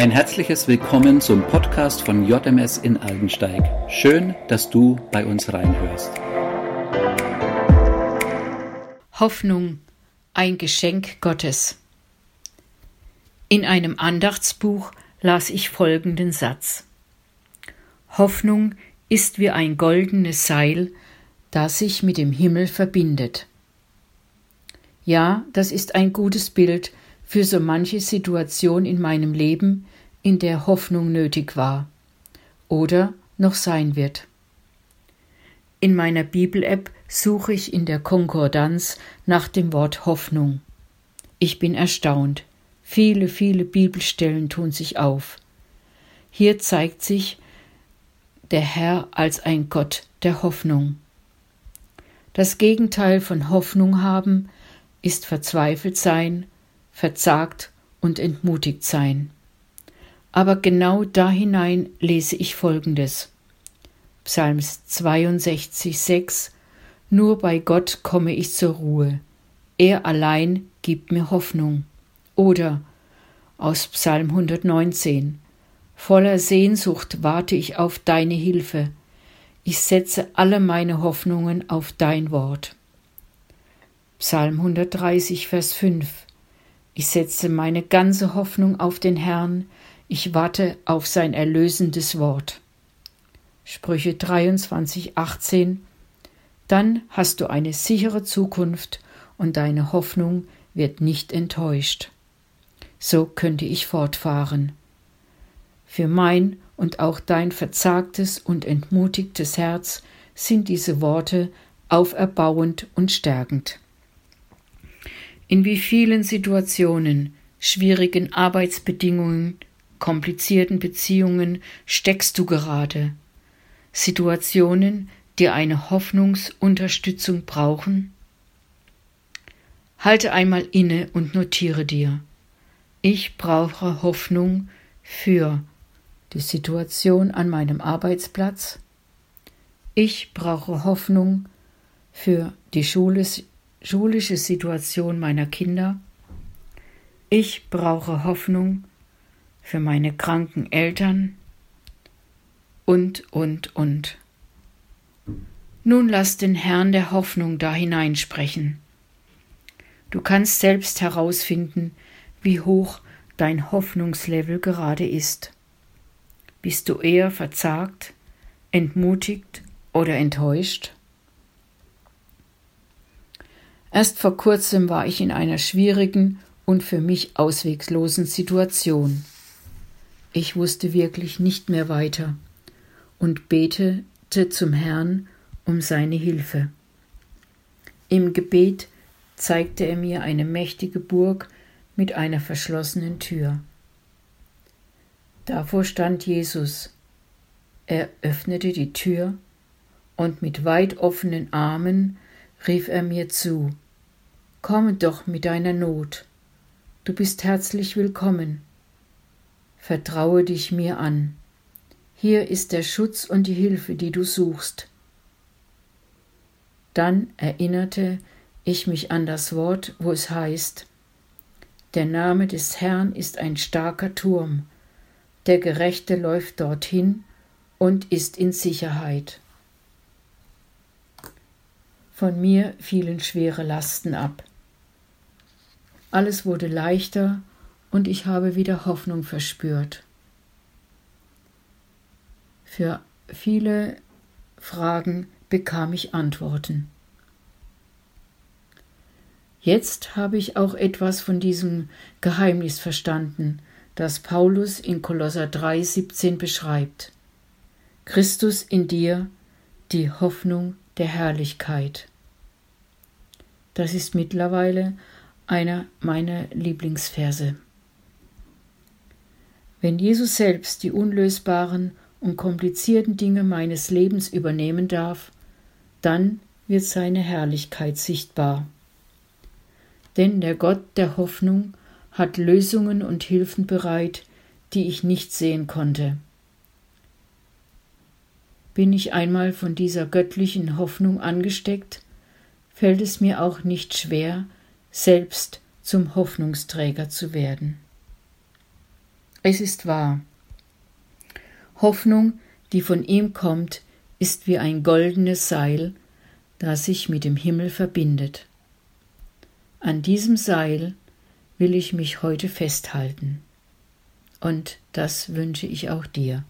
Ein herzliches Willkommen zum Podcast von JMS in Aldensteig. Schön, dass du bei uns reinhörst. Hoffnung, ein Geschenk Gottes. In einem Andachtsbuch las ich folgenden Satz. Hoffnung ist wie ein goldenes Seil, das sich mit dem Himmel verbindet. Ja, das ist ein gutes Bild für so manche Situation in meinem Leben, in der Hoffnung nötig war oder noch sein wird. In meiner Bibel-App suche ich in der Konkordanz nach dem Wort Hoffnung. Ich bin erstaunt. Viele, viele Bibelstellen tun sich auf. Hier zeigt sich der Herr als ein Gott der Hoffnung. Das Gegenteil von Hoffnung haben ist verzweifelt sein, verzagt und entmutigt sein. Aber genau da hinein lese ich Folgendes. Psalms 62, 6 Nur bei Gott komme ich zur Ruhe. Er allein gibt mir Hoffnung. Oder aus Psalm 119 Voller Sehnsucht warte ich auf deine Hilfe. Ich setze alle meine Hoffnungen auf dein Wort. Psalm 130, Vers 5 ich setze meine ganze Hoffnung auf den Herrn, ich warte auf sein erlösendes Wort. Sprüche 23, 18 Dann hast du eine sichere Zukunft und deine Hoffnung wird nicht enttäuscht. So könnte ich fortfahren. Für mein und auch dein verzagtes und entmutigtes Herz sind diese Worte auferbauend und stärkend. In wie vielen Situationen, schwierigen Arbeitsbedingungen, komplizierten Beziehungen steckst du gerade? Situationen, die eine Hoffnungsunterstützung brauchen? Halte einmal inne und notiere dir. Ich brauche Hoffnung für die Situation an meinem Arbeitsplatz. Ich brauche Hoffnung für die Schule, schulische Situation meiner Kinder. Ich brauche Hoffnung für meine kranken Eltern und, und, und. Nun lass den Herrn der Hoffnung da hineinsprechen. Du kannst selbst herausfinden, wie hoch dein Hoffnungslevel gerade ist. Bist du eher verzagt, entmutigt oder enttäuscht? Erst vor kurzem war ich in einer schwierigen und für mich ausweglosen Situation. Ich wusste wirklich nicht mehr weiter und betete zum Herrn um seine Hilfe. Im Gebet zeigte er mir eine mächtige Burg mit einer verschlossenen Tür. Davor stand Jesus. Er öffnete die Tür und mit weit offenen Armen rief er mir zu. Komm doch mit deiner Not. Du bist herzlich willkommen. Vertraue dich mir an. Hier ist der Schutz und die Hilfe, die du suchst. Dann erinnerte ich mich an das Wort, wo es heißt, der Name des Herrn ist ein starker Turm, der Gerechte läuft dorthin und ist in Sicherheit. Von mir fielen schwere Lasten ab. Alles wurde leichter und ich habe wieder Hoffnung verspürt. Für viele Fragen bekam ich Antworten. Jetzt habe ich auch etwas von diesem Geheimnis verstanden, das Paulus in Kolosser 3,17 beschreibt. Christus in dir, die Hoffnung der Herrlichkeit. Das ist mittlerweile einer meiner Lieblingsverse. Wenn Jesus selbst die unlösbaren und komplizierten Dinge meines Lebens übernehmen darf, dann wird seine Herrlichkeit sichtbar. Denn der Gott der Hoffnung hat Lösungen und Hilfen bereit, die ich nicht sehen konnte. Bin ich einmal von dieser göttlichen Hoffnung angesteckt, fällt es mir auch nicht schwer, selbst zum Hoffnungsträger zu werden. Es ist wahr. Hoffnung, die von ihm kommt, ist wie ein goldenes Seil, das sich mit dem Himmel verbindet. An diesem Seil will ich mich heute festhalten. Und das wünsche ich auch dir.